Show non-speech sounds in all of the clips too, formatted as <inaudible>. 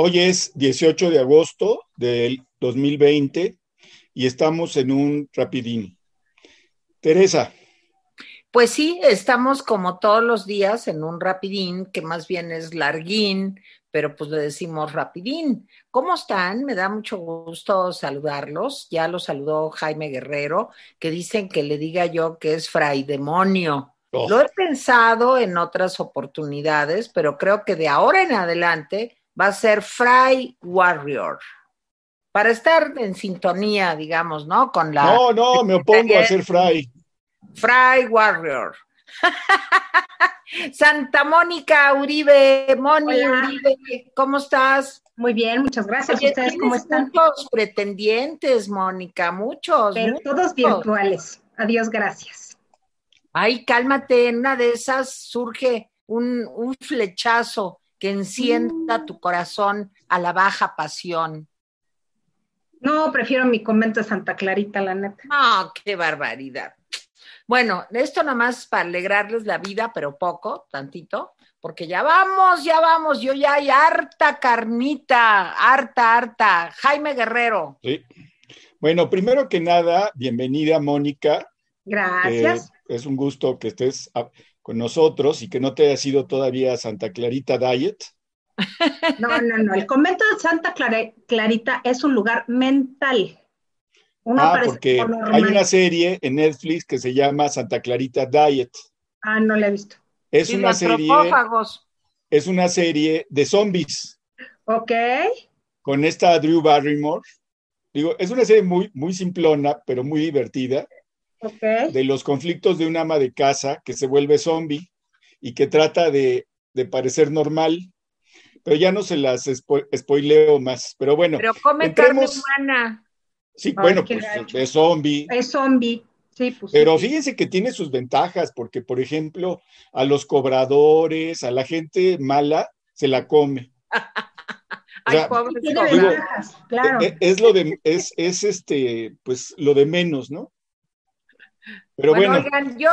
hoy es 18 de agosto del 2020 y estamos en un rapidín. Teresa. Pues sí, estamos como todos los días en un rapidín, que más bien es larguín, pero pues le decimos rapidín. ¿Cómo están? Me da mucho gusto saludarlos. Ya los saludó Jaime Guerrero, que dicen que le diga yo que es fray demonio. Oh. Lo he pensado en otras oportunidades, pero creo que de ahora en adelante va a ser Fry Warrior. Para estar en sintonía, digamos, ¿no? Con la. No, no, me opongo a ser Fry. Fry Warrior. <laughs> Santa Mónica Uribe, Moni Uribe, ¿cómo estás? Muy bien, muchas gracias. ¿Ustedes cómo están? Muchos pretendientes, Mónica, muchos. Pero todos virtuales. Adiós, gracias. Ay, cálmate, en una de esas surge un, un flechazo que encienda mm. tu corazón a la baja pasión. No, prefiero mi convento de Santa Clarita, la neta. Ah, qué barbaridad. Bueno, esto nomás para alegrarles la vida, pero poco, tantito, porque ya vamos, ya vamos, yo ya hay harta carnita, harta, harta. Jaime Guerrero. Sí. Bueno, primero que nada, bienvenida, Mónica. Gracias. Eh, es un gusto que estés con nosotros y que no te haya sido todavía Santa Clarita Diet. No, no, no. El convento de Santa Clarita es un lugar mental. ah, porque hay una serie en Netflix que se llama Santa Clarita Diet. Ah, no la he visto. Es una serie. Es una serie de zombies. Ok. Con esta Drew Barrymore. Digo, es una serie muy, muy simplona, pero muy divertida de los conflictos de un ama de casa que se vuelve zombie y que trata de, parecer normal. Pero ya no se las spoileo más. Pero bueno. Pero come carne humana. Sí, bueno, pues es zombie. Es zombie. Sí, pues, Pero fíjense que tiene sus ventajas, porque, por ejemplo, a los cobradores, a la gente mala, se la come. <laughs> claro. es, es, lo de, es, es este, pues lo de menos, ¿no? Pero bueno, oigan, yo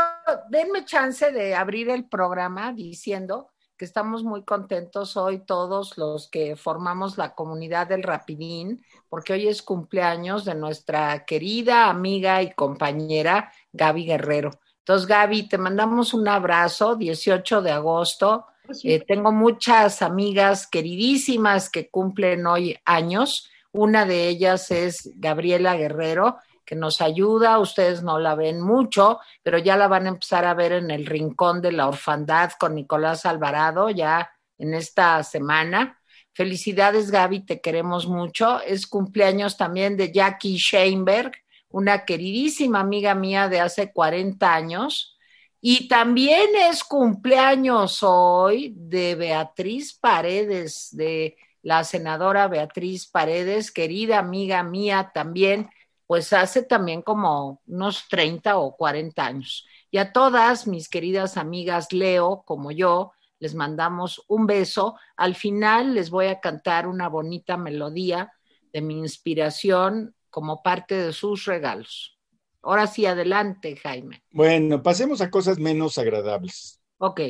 denme chance de abrir el programa diciendo que estamos muy contentos hoy todos los que formamos la comunidad del Rapidín, porque hoy es cumpleaños de nuestra querida amiga y compañera Gaby Guerrero. Entonces, Gaby, te mandamos un abrazo, 18 de agosto. Pues eh, tengo muchas amigas queridísimas que cumplen hoy años. Una de ellas es Gabriela Guerrero, que nos ayuda, ustedes no la ven mucho, pero ya la van a empezar a ver en el Rincón de la Orfandad con Nicolás Alvarado ya en esta semana. Felicidades Gaby, te queremos mucho. Es cumpleaños también de Jackie Sheinberg, una queridísima amiga mía de hace 40 años. Y también es cumpleaños hoy de Beatriz Paredes, de la senadora Beatriz Paredes, querida amiga mía también, pues hace también como unos 30 o 40 años. Y a todas mis queridas amigas Leo, como yo, les mandamos un beso. Al final les voy a cantar una bonita melodía de mi inspiración como parte de sus regalos. Ahora sí, adelante, Jaime. Bueno, pasemos a cosas menos agradables. Ok.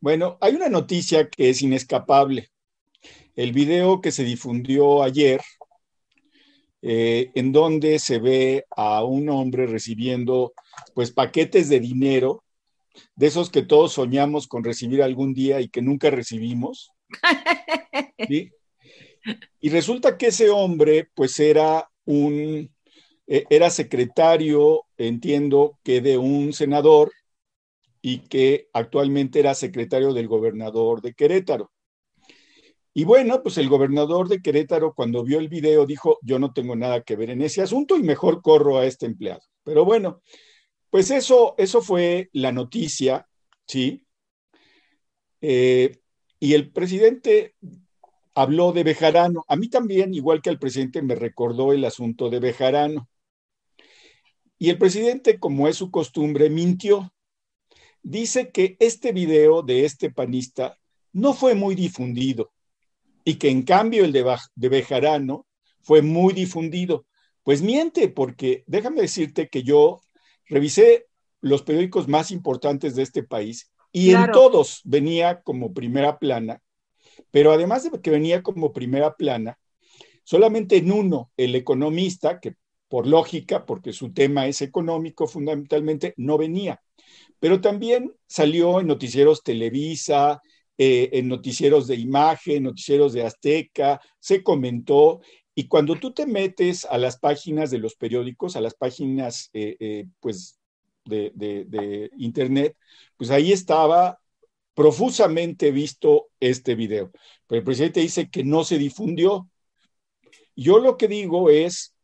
Bueno, hay una noticia que es inescapable. El video que se difundió ayer eh, en donde se ve a un hombre recibiendo pues paquetes de dinero, de esos que todos soñamos con recibir algún día y que nunca recibimos. <laughs> Y resulta que ese hombre pues era un, eh, era secretario, entiendo que de un senador y que actualmente era secretario del gobernador de Querétaro. Y bueno, pues el gobernador de Querétaro cuando vio el video dijo, yo no tengo nada que ver en ese asunto y mejor corro a este empleado. Pero bueno, pues eso, eso fue la noticia, ¿sí? Eh, y el presidente habló de Bejarano. A mí también, igual que al presidente, me recordó el asunto de Bejarano. Y el presidente, como es su costumbre, mintió. Dice que este video de este panista no fue muy difundido y que en cambio el de, de Bejarano fue muy difundido. Pues miente, porque déjame decirte que yo revisé los periódicos más importantes de este país y en todos venía como primera plana Pero además de que venía como primera plana, solamente en uno, el economista, que por lógica, porque su tema es económico fundamentalmente, no venía. Pero también salió en noticieros Televisa, eh, en noticieros de imagen, noticieros de Azteca, se comentó. Y cuando tú te metes a las páginas de los periódicos, a las páginas eh, eh, pues de, de, internet, pues ahí estaba profusamente visto este video. Pero el presidente dice que no se difundió. Yo lo que digo es,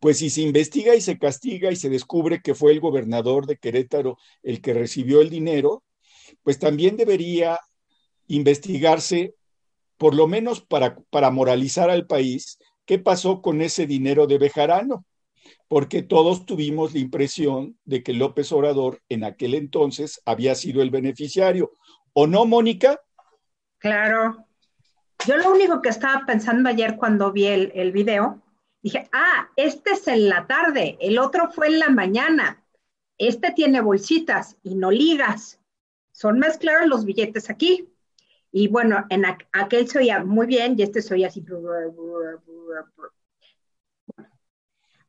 pues si se investiga y se castiga y se descubre que fue el gobernador de Querétaro el que recibió el dinero, pues también debería investigarse, por lo menos para, para moralizar al país, qué pasó con ese dinero de Bejarano, porque todos tuvimos la impresión de que López Obrador en aquel entonces había sido el beneficiario. ¿O no, Mónica? Claro. Yo lo único que estaba pensando ayer cuando vi el, el video, dije, ah, este es en la tarde, el otro fue en la mañana, este tiene bolsitas y no ligas. Son más claros los billetes aquí. Y bueno, en aquel se oía muy bien y este se oía así.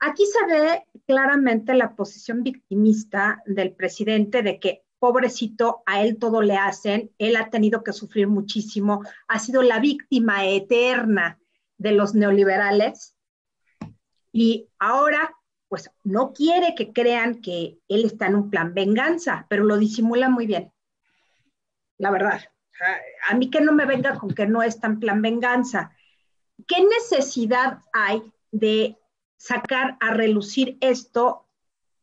Aquí se ve claramente la posición victimista del presidente de que pobrecito, a él todo le hacen, él ha tenido que sufrir muchísimo, ha sido la víctima eterna de los neoliberales y ahora pues no quiere que crean que él está en un plan venganza, pero lo disimula muy bien, la verdad a mí que no me venga con que no es tan plan venganza. ¿Qué necesidad hay de sacar a relucir esto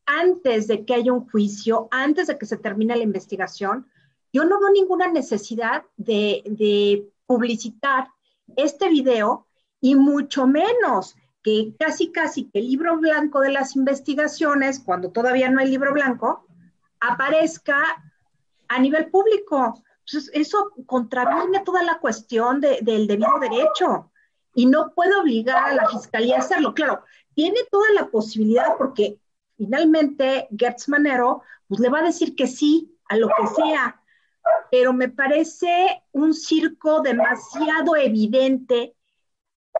antes de que haya un juicio, antes de que se termine la investigación? Yo no veo ninguna necesidad de, publicitar este video y mucho menos que casi casi que el libro blanco de las investigaciones, cuando todavía no hay libro blanco, aparezca a nivel público. Entonces, eso contraviene toda la cuestión del debido derecho y no puede obligar a la fiscalía a hacerlo. Claro, tiene toda la posibilidad porque finalmente Gertz Manero pues, le va a decir que sí a lo que sea, pero me parece un circo demasiado evidente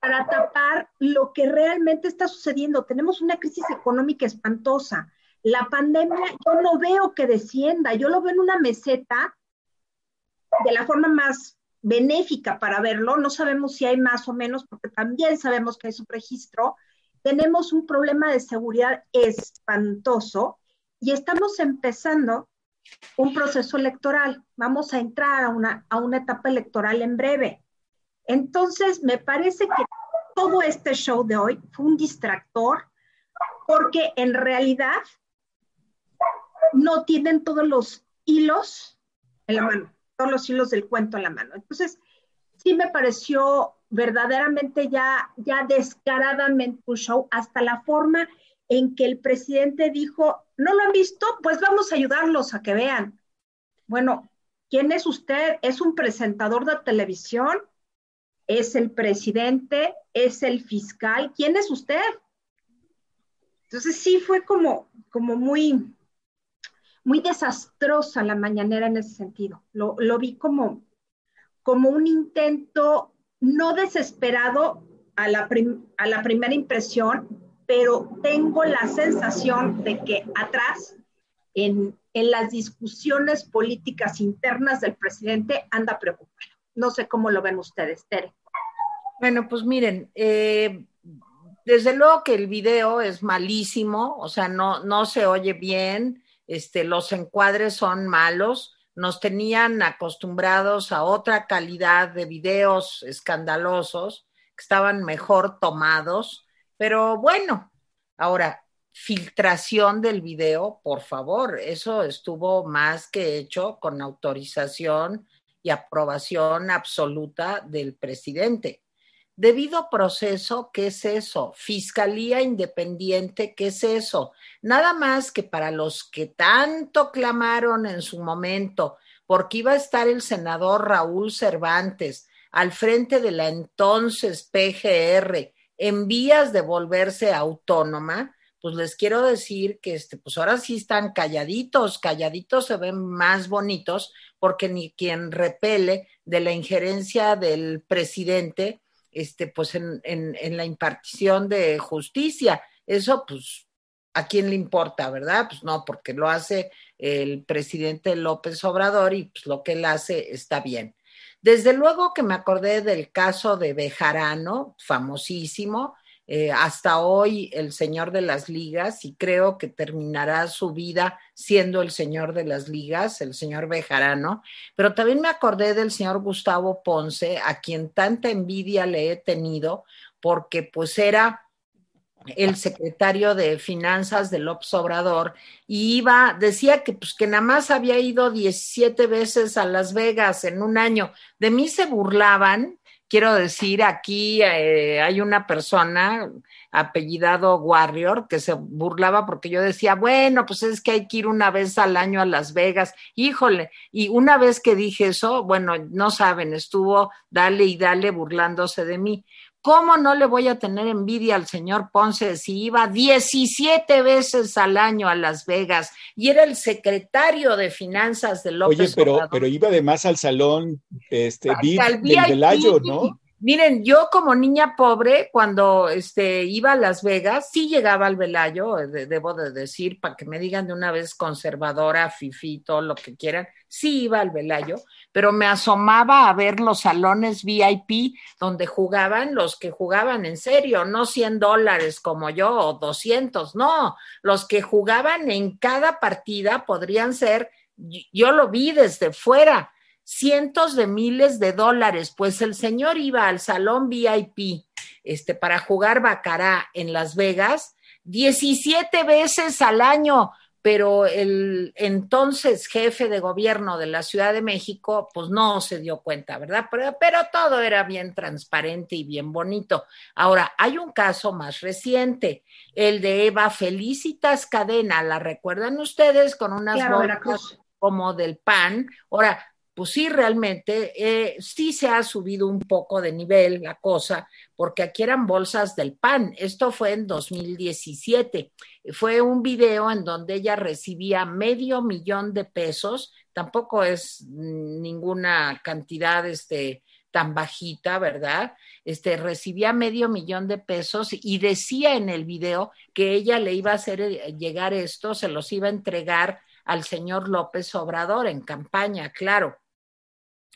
para tapar lo que realmente está sucediendo. Tenemos una crisis económica espantosa. La pandemia yo no veo que descienda, yo lo veo en una meseta de la forma más benéfica para verlo. No sabemos si hay más o menos, porque también sabemos que hay subregistro. Tenemos un problema de seguridad espantoso y estamos empezando un proceso electoral. Vamos a entrar a una, a una etapa electoral en breve. Entonces, me parece que todo este show de hoy fue un distractor porque en realidad no tienen todos los hilos en la mano todos los hilos del cuento en la mano. Entonces, sí me pareció verdaderamente ya, ya descaradamente un show, hasta la forma en que el presidente dijo, ¿no lo han visto? Pues vamos a ayudarlos a que vean. Bueno, ¿quién es usted? ¿Es un presentador de televisión? ¿Es el presidente? ¿Es el fiscal? ¿Quién es usted? Entonces sí fue como, como muy, muy desastrosa la mañanera en ese sentido. Lo, vi como, como un intento no desesperado a la, a la primera impresión, pero tengo la sensación de que atrás, en, en las discusiones políticas internas del presidente, anda preocupado. No sé cómo lo ven ustedes, Tere. Bueno, pues miren, eh, desde luego que el video es malísimo, o sea, no, no se oye bien este, los encuadres son malos, nos tenían acostumbrados a otra calidad de videos escandalosos, que estaban mejor tomados, pero bueno, ahora, filtración del video, por favor, eso estuvo más que hecho con autorización y aprobación absoluta del presidente. Debido proceso, ¿qué es eso? Fiscalía independiente, ¿qué es eso? Nada más que para los que tanto clamaron en su momento, porque iba a estar el senador Raúl Cervantes al frente de la entonces PGR en vías de volverse autónoma, pues les quiero decir que este, pues ahora sí están calladitos, calladitos se ven más bonitos porque ni quien repele de la injerencia del presidente, este, pues en, en la impartición de justicia. Eso, pues, ¿a quién le importa, verdad? Pues no, porque lo hace el presidente López Obrador y pues lo que él hace está bien. Desde luego que me acordé del caso de Bejarano, famosísimo, eh, hasta hoy el señor de las ligas y creo que terminará su vida siendo el señor de las ligas, el señor Bejarano, pero también me acordé del señor Gustavo Ponce, a quien tanta envidia le he tenido porque pues era el secretario de Finanzas de López Obrador y iba, decía que pues que nada más había ido 17 veces a Las Vegas en un año. De mí se burlaban, quiero decir, aquí eh, hay una persona apellidado Warrior que se burlaba porque yo decía, bueno, pues es que hay que ir una vez al año a Las Vegas. Híjole, y una vez que dije eso, bueno, no saben, estuvo dale y dale burlándose de mí. ¿Cómo no le voy a tener envidia al señor Ponce si iba 17 veces al año a Las Vegas y era el secretario de finanzas de López Oye, pero, pero iba además al salón este, del Velayo, ¿no? Miren, yo como niña pobre, cuando este, iba a Las Vegas, sí llegaba al Velayo, debo de decir, para que me digan de una vez conservadora, fifi, todo lo que quieran, sí iba al Velayo, pero me asomaba a ver los salones VIP donde jugaban los que jugaban en serio, no 100 dólares como yo o 200, no, los que jugaban en cada partida podrían ser, yo lo vi desde fuera cientos de miles de dólares, pues el señor iba al salón VIP este, para jugar Bacará en Las Vegas 17 veces al año, pero el entonces jefe de gobierno de la Ciudad de México, pues no se dio cuenta, ¿verdad? Pero, pero todo era bien transparente y bien bonito. Ahora, hay un caso más reciente, el de Eva Felicitas Cadena, ¿la recuerdan ustedes? Con unas bolsas como del pan. Ahora, pues sí, realmente eh, sí se ha subido un poco de nivel la cosa, porque aquí eran bolsas del pan. Esto fue en 2017. Fue un video en donde ella recibía medio millón de pesos. Tampoco es ninguna cantidad este, tan bajita, ¿verdad? Este, recibía medio millón de pesos y decía en el video que ella le iba a hacer eh, llegar esto, se los iba a entregar al señor López Obrador en campaña, claro.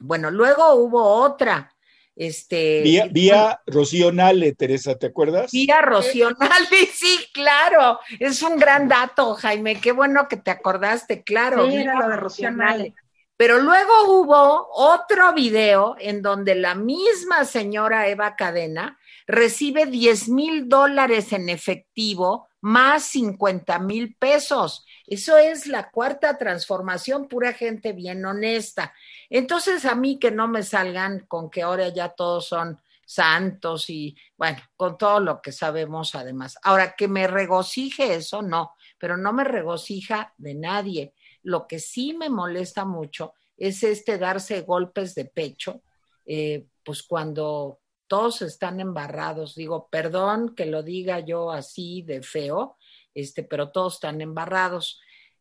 Bueno, luego hubo otra. Este, vía, vía Rocío Nale, Teresa, ¿te acuerdas? Vía Rocío Nale, <laughs> sí, claro. Es un gran dato, Jaime. Qué bueno que te acordaste, claro. Sí, era lo de Rocío Nale. Pero luego hubo otro video en donde la misma señora Eva Cadena recibe 10 mil dólares en efectivo más 50 mil pesos. Eso es la cuarta transformación, pura gente bien honesta. Entonces, a mí que no me salgan con que ahora ya todos son santos y, bueno, con todo lo que sabemos además. Ahora, que me regocije eso, no, pero no me regocija de nadie. Lo que sí me molesta mucho es este darse golpes de pecho, eh, pues cuando todos están embarrados. Digo, perdón que lo diga yo así de feo, este, pero todos están embarrados.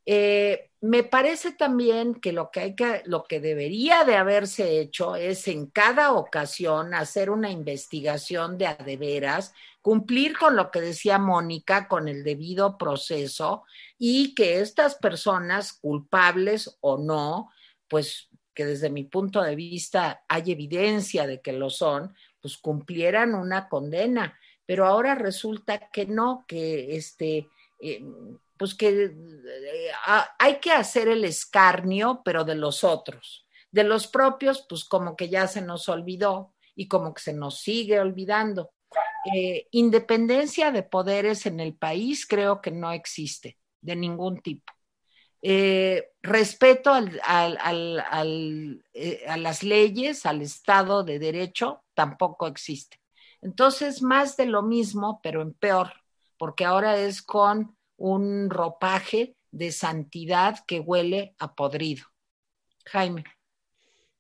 Eh, me parece también que lo que hay que, lo que debería de haberse hecho es en cada ocasión hacer una investigación de adeveras, cumplir con lo que decía Mónica, con el debido proceso y que estas personas, culpables o no, pues que desde mi punto de vista hay evidencia de que lo son, pues cumplieran una condena. Pero ahora resulta que no, que este, eh, pues que eh, hay que hacer el escarnio, pero de los otros. De los propios, pues como que ya se nos olvidó y como que se nos sigue olvidando. Eh, independencia de poderes en el país creo que no existe de ningún tipo. Respeto al, al, a las leyes, al Estado de Derecho, tampoco existe. Entonces, más de lo mismo, pero en peor, porque ahora es con un ropaje de santidad que huele a podrido. Jaime.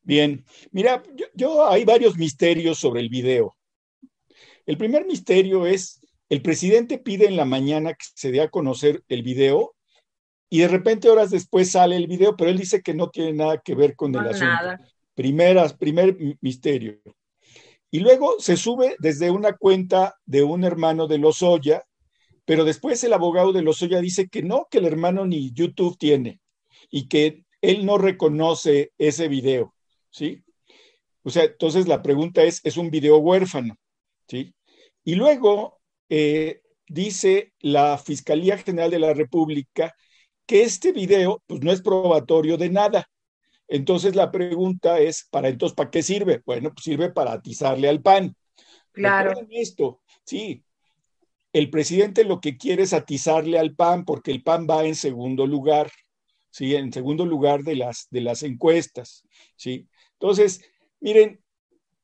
Bien, mira, yo, hay varios misterios sobre el video. El primer misterio es el presidente pide en la mañana que se dé a conocer el video y de repente horas después sale el video, pero él dice que no tiene nada que ver con el asunto. Primeras, primer misterio. Y luego se sube desde una cuenta de un hermano de Lozoya, pero después el abogado de Lozoya dice que no, que el hermano ni YouTube tiene y que él no reconoce ese video, ¿sí? O sea, entonces la pregunta es, ¿es un video huérfano? ¿Sí? Y luego eh, dice la Fiscalía General de la República que este video pues, no es probatorio de nada. Entonces la pregunta es, ¿para entonces para qué sirve? Bueno, pues sirve para atizarle al pan. Claro. Esto, sí. El presidente lo que quiere es atizarle al PAN porque el PAN va en segundo lugar, ¿sí? En segundo lugar de las, de las encuestas, ¿sí? Entonces, miren,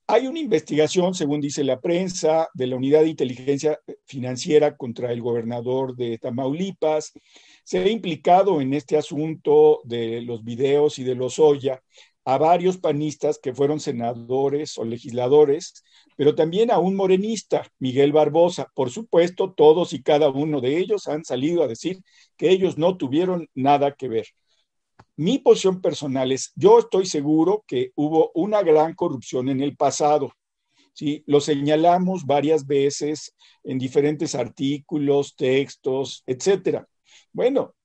hay una investigación, según dice la prensa, de la Unidad de Inteligencia Financiera contra el gobernador de Tamaulipas. Se ha implicado en este asunto de los videos y de los Oya a varios panistas que fueron senadores o legisladores, pero también a un morenista, Miguel Barbosa. Por supuesto, todos y cada uno de ellos han salido a decir que ellos no tuvieron nada que ver. Mi posición personal es, yo estoy seguro que hubo una gran corrupción en el pasado. ¿sí? Lo señalamos varias veces en diferentes artículos, textos, etcétera. Bueno,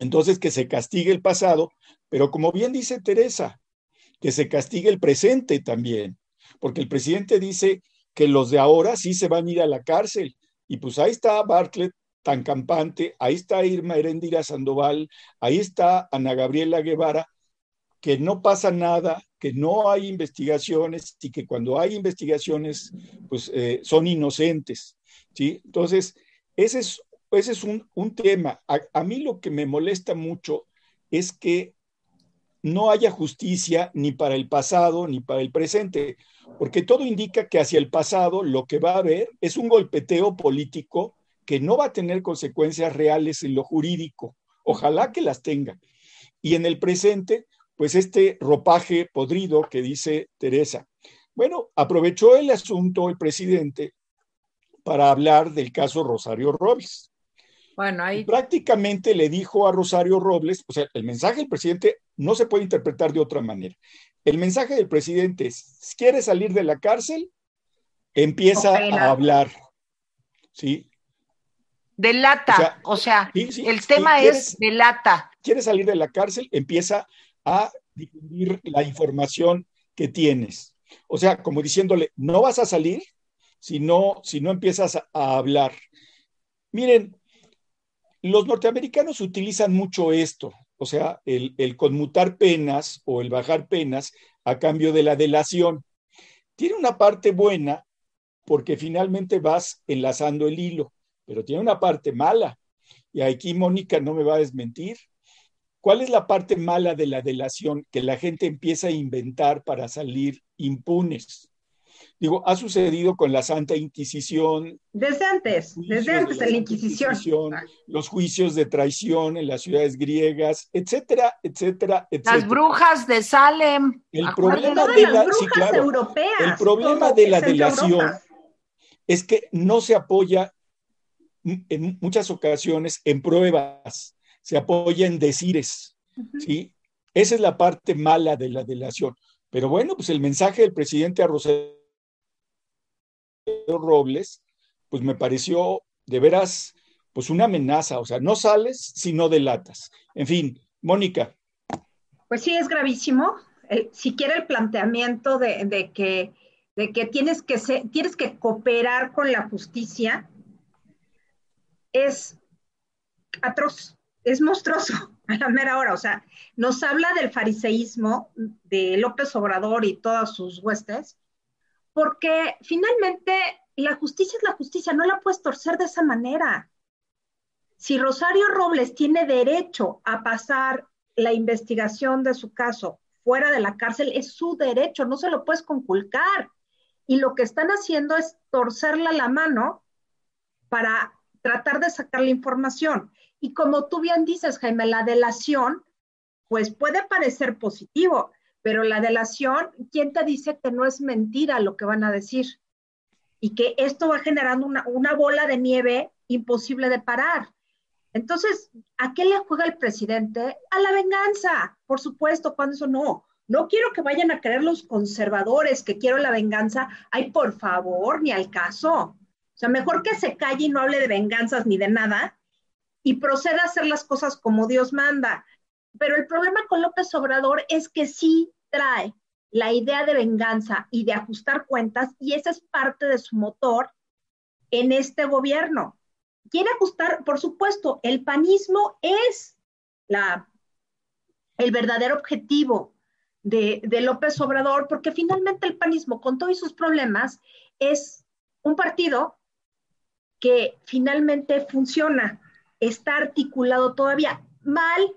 entonces que se castigue el pasado, pero como bien dice Teresa, que se castigue el presente también, porque el presidente dice que los de ahora sí se van a ir a la cárcel. Y pues ahí está Bartlett tan campante, ahí está Irma Herendira Sandoval, ahí está Ana Gabriela Guevara, que no pasa nada, que no hay investigaciones y que cuando hay investigaciones, pues eh, son inocentes. ¿sí? Entonces, ese es, ese es un, tema. a, mí lo que me molesta mucho es que no haya justicia ni para el pasado ni para el presente, porque todo indica que hacia el pasado lo que va a haber es un golpeteo político que no va a tener consecuencias reales en lo jurídico. Ojalá que las tenga. Y en el presente, pues este ropaje podrido que dice Teresa. Bueno, aprovechó el asunto el presidente para hablar del caso Rosario Robles. Bueno, ahí... prácticamente le dijo a Rosario Robles, o sea, el mensaje del presidente no se puede interpretar de otra manera. El mensaje del presidente es, ¿quiere salir de la cárcel? Empieza a hablar, ¿sí? Delata, o sea, el tema es delata. Quieres salir de la cárcel, empieza a difundir la información que tienes. O sea, como diciéndole, no vas a salir si no, si no empiezas a, hablar. Miren, los norteamericanos utilizan mucho esto, o sea, el, el, conmutar penas o el bajar penas a cambio de la delación. Tiene una parte buena porque finalmente vas enlazando el hilo pero tiene una parte mala. Y aquí Mónica no me va a desmentir. ¿Cuál es la parte mala de la delación? Que la gente empieza a inventar para salir impunes. Digo, ha sucedido con la Santa Inquisición. Desde antes, desde antes de la, Inquisición. Los juicios de traición en las ciudades griegas, etcétera, etcétera, etcétera. Las brujas de Salem. El problema de la, sí, el problema de la delación es que no se apoya en muchas ocasiones en pruebas, se apoya en decires, ¿sí? Esa es la parte mala de la delación. Pero bueno, pues el mensaje del presidente a Rosario Robles, pues me pareció de veras, pues una amenaza, o sea, no sales si no delatas. En fin, Mónica. Pues sí, es gravísimo. si quiere el planteamiento de, que, de que, tienes que tienes que cooperar con la justicia, es atroz, es monstruoso <laughs> a la mera hora. O sea, nos habla del fariseísmo de López Obrador y todas sus huestes, porque finalmente la justicia es la justicia, no la puedes torcer de esa manera. Si Rosario Robles tiene derecho a pasar la investigación de su caso fuera de la cárcel, es su derecho, no se lo puedes conculcar. Y lo que están haciendo es torcerle la mano para tratar de sacar la información. Y como tú bien dices, Jaime, la delación, pues puede parecer positivo, pero la delación, ¿quién te dice que no es mentira lo que van a decir? y que esto va generando una, bola de nieve imposible de parar. Entonces, ¿a qué le juega el presidente? A la venganza, por supuesto, cuando eso no. No quiero que vayan a creer los conservadores que quiero la venganza. Ay, por favor, ni al caso. O sea, mejor que se calle y no hable de venganzas ni de nada y proceda a hacer las cosas como Dios manda. Pero el problema con López Obrador es que sí trae la idea de venganza y de ajustar cuentas y esa es parte de su motor en este gobierno. Quiere ajustar, por supuesto, el panismo es la, el verdadero objetivo de, de, López Obrador, porque finalmente el panismo, con todos sus problemas, es un partido que finalmente funciona, está articulado todavía mal,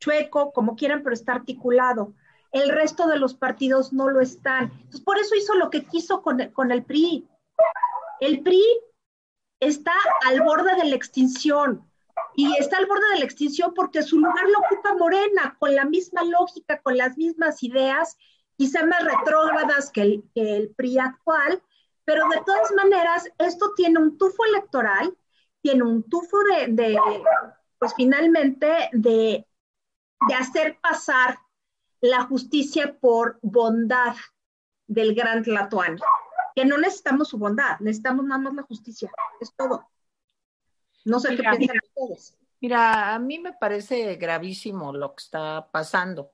chueco, como quieran, pero está articulado. El resto de los partidos no lo están. Entonces, por eso hizo lo que quiso con con el PRI. El PRI está al borde de la extinción. Y está al borde de la extinción porque su lugar lo ocupa Morena, con la misma lógica, con las mismas ideas, quizá más retrógradas que el, el PRI actual, pero de todas maneras, esto tiene un tufo electoral, tiene un tufo de, de pues finalmente, de, de hacer pasar la justicia por bondad del gran Tlatuani que no necesitamos su bondad, necesitamos nada más la justicia, es todo. No sé qué piensan ustedes. Mira, a mí me parece gravísimo lo que está pasando.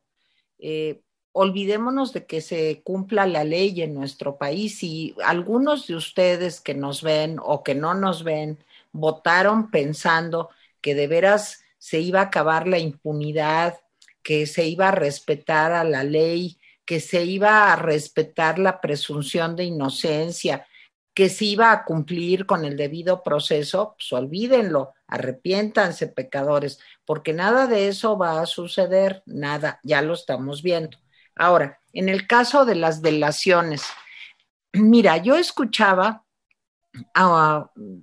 Eh, olvidémonos de que se cumpla la ley en nuestro país y algunos de ustedes que nos ven o que no nos ven votaron pensando que de veras se iba a acabar la impunidad, que se iba a respetar a la ley, que se iba a respetar la presunción de inocencia, que se iba a cumplir con el debido proceso, pues olvídenlo, arrepiéntanse pecadores, porque nada de eso va a suceder, nada, ya lo estamos viendo. Ahora, en el caso de las delaciones, mira, yo escuchaba,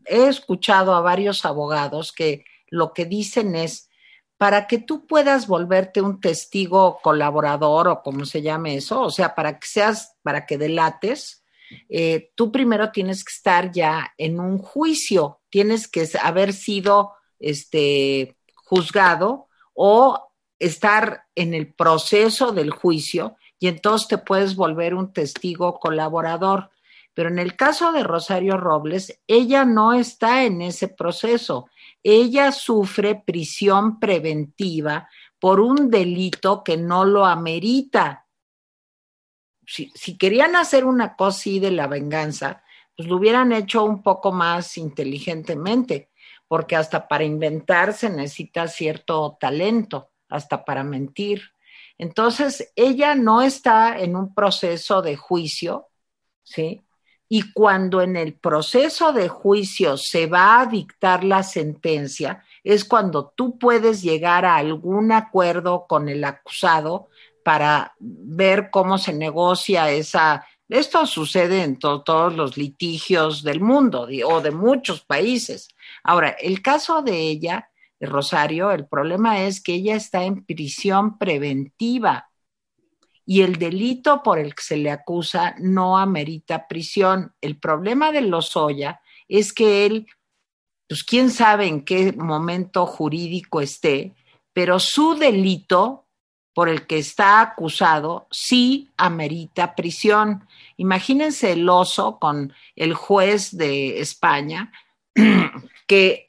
he escuchado a varios abogados que lo que dicen es, para que tú puedas volverte un testigo colaborador o como se llame eso, o sea, para que seas, para que delates, eh, tú primero tienes que estar ya en un juicio, tienes que haber sido este, juzgado o estar en el proceso del juicio y entonces te puedes volver un testigo colaborador. Pero en el caso de Rosario Robles, ella no está en ese proceso ella sufre prisión preventiva por un delito que no lo amerita. Si, querían hacer una cosa así de la venganza, pues lo hubieran hecho un poco más inteligentemente, porque hasta para inventar se necesita cierto talento, hasta para mentir. Entonces, ella no está en un proceso de juicio, ¿sí? Y cuando en el proceso de juicio se va a dictar la sentencia, es cuando tú puedes llegar a algún acuerdo con el acusado para ver cómo se negocia esa... Esto sucede en todos los litigios del mundo o de muchos países. Ahora, el caso de ella, Rosario, el problema es que ella está en prisión preventiva y el delito por el que se le acusa no amerita prisión. El problema de Lozoya es que él, pues quién sabe en qué momento jurídico esté, pero su delito por el que está acusado sí amerita prisión. Imagínense el oso con el juez de España <clears throat> que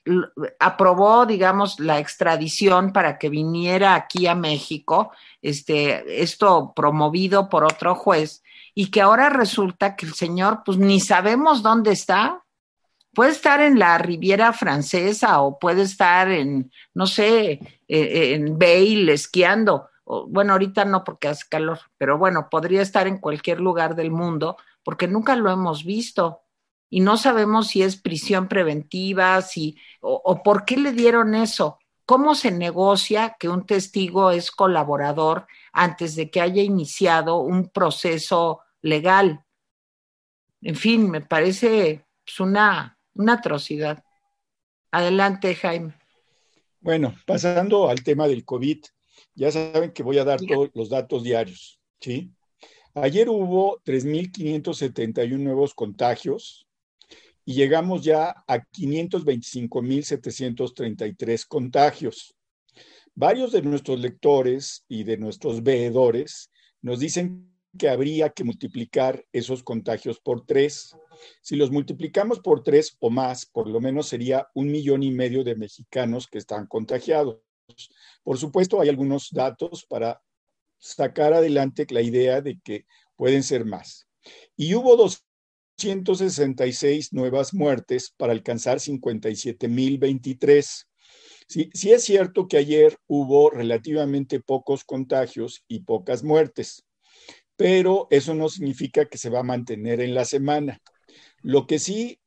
aprobó, digamos, la extradición para que viniera aquí a México, este, esto promovido por otro juez, y que ahora resulta que el señor, pues ni sabemos dónde está. Puede estar en la Riviera Francesa o puede estar en, no sé, eh, en Bale esquiando. Bueno, ahorita no porque hace calor, pero bueno, podría estar en cualquier lugar del mundo porque nunca lo hemos visto y no sabemos si es prisión preventiva, si, o, por qué le dieron eso. ¿Cómo se negocia que un testigo es colaborador antes de que haya iniciado un proceso legal? En fin, me parece pues, una, una atrocidad. Adelante, Jaime. Bueno, pasando al tema del COVID, ya saben que voy a dar todos los datos diarios, ¿sí? Ayer hubo 3.571 nuevos contagios, y llegamos ya a 525.733 contagios. Varios de nuestros lectores y de nuestros veedores nos dicen que habría que multiplicar esos contagios por tres. Si los multiplicamos por tres o más, por lo menos sería un millón y medio de mexicanos que están contagiados. Por supuesto, hay algunos datos para sacar adelante la idea de que pueden ser más. Y hubo 266 nuevas muertes para alcanzar 57.023. Sí, sí es cierto que ayer hubo relativamente pocos contagios y pocas muertes, pero eso no significa que se va a mantener en la semana. Lo que sí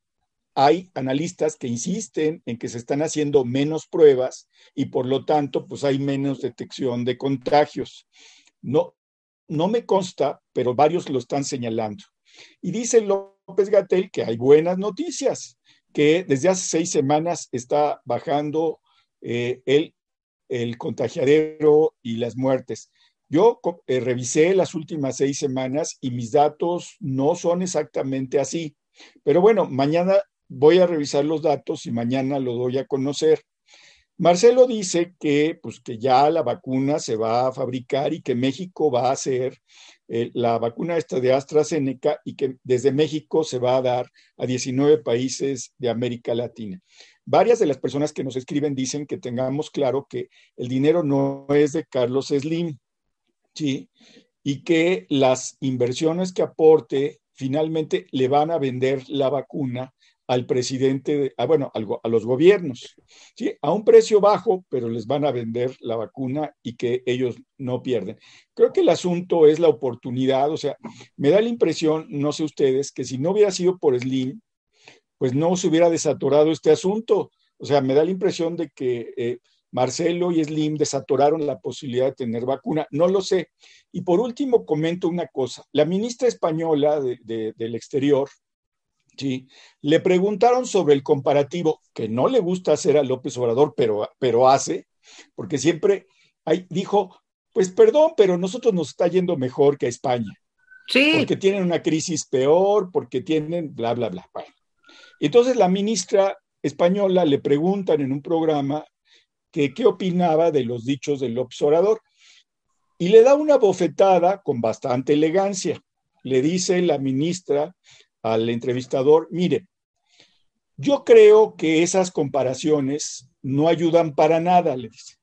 hay analistas que insisten en que se están haciendo menos pruebas y por lo tanto pues hay menos detección de contagios. No, no me consta, pero varios lo están señalando. Y dice López Gatel que hay buenas noticias, que desde hace seis semanas está bajando eh, el, el contagiadero y las muertes. Yo eh, revisé las últimas seis semanas y mis datos no son exactamente así. Pero bueno, mañana voy a revisar los datos y mañana lo doy a conocer. Marcelo dice que, pues, que ya la vacuna se va a fabricar y que México va a hacer eh, la vacuna esta de AstraZeneca y que desde México se va a dar a 19 países de América Latina. Varias de las personas que nos escriben dicen que tengamos claro que el dinero no es de Carlos Slim, ¿sí? Y que las inversiones que aporte finalmente le van a vender la vacuna al presidente, a, bueno, a, los gobiernos, ¿sí? a un precio bajo, pero les van a vender la vacuna y que ellos no pierden. Creo que el asunto es la oportunidad, o sea, me da la impresión, no sé ustedes, que si no hubiera sido por Slim, pues no se hubiera desatorado este asunto. O sea, me da la impresión de que eh, Marcelo y Slim desatoraron la posibilidad de tener vacuna. No lo sé. Y por último, comento una cosa. La ministra española del exterior, ¿sí? le preguntaron sobre el comparativo, que no le gusta hacer a López Obrador, pero, pero hace, porque siempre dijo, pues perdón, pero nosotros nos está yendo mejor que a España. Sí. Porque tienen una crisis peor, porque tienen bla, bla, bla. Entonces la ministra española le preguntan en un programa que qué opinaba de los dichos del observador y le da una bofetada con bastante elegancia. Le dice la ministra al entrevistador, mire, yo creo que esas comparaciones no ayudan para nada, le dice,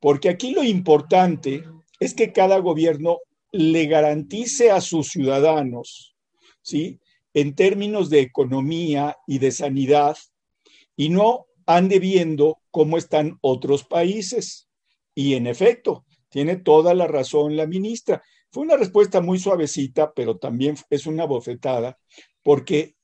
porque aquí lo importante es que cada gobierno le garantice a sus ciudadanos, ¿sí? En términos de economía y de sanidad, y no ande viendo cómo están otros países. Y en efecto, tiene toda la razón la ministra. Fue una respuesta muy suavecita, pero también es una bofetada, porque